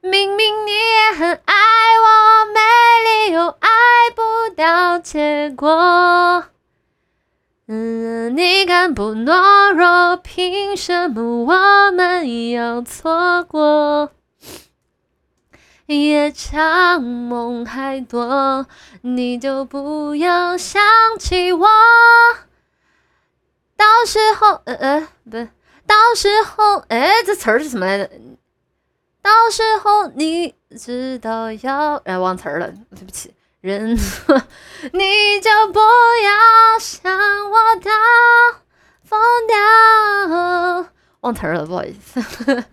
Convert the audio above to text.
明明你也很爱我，没理由爱不到结果。嗯，你敢不懦弱？凭什么我们要错过？夜长梦还多，你就不要想起我。到时候，呃呃，不，到时候，哎，这词儿是什么来着？到时候你知道要，哎，忘词儿了，对不起，人，你就不要想我到疯掉，忘词儿了，不好意思。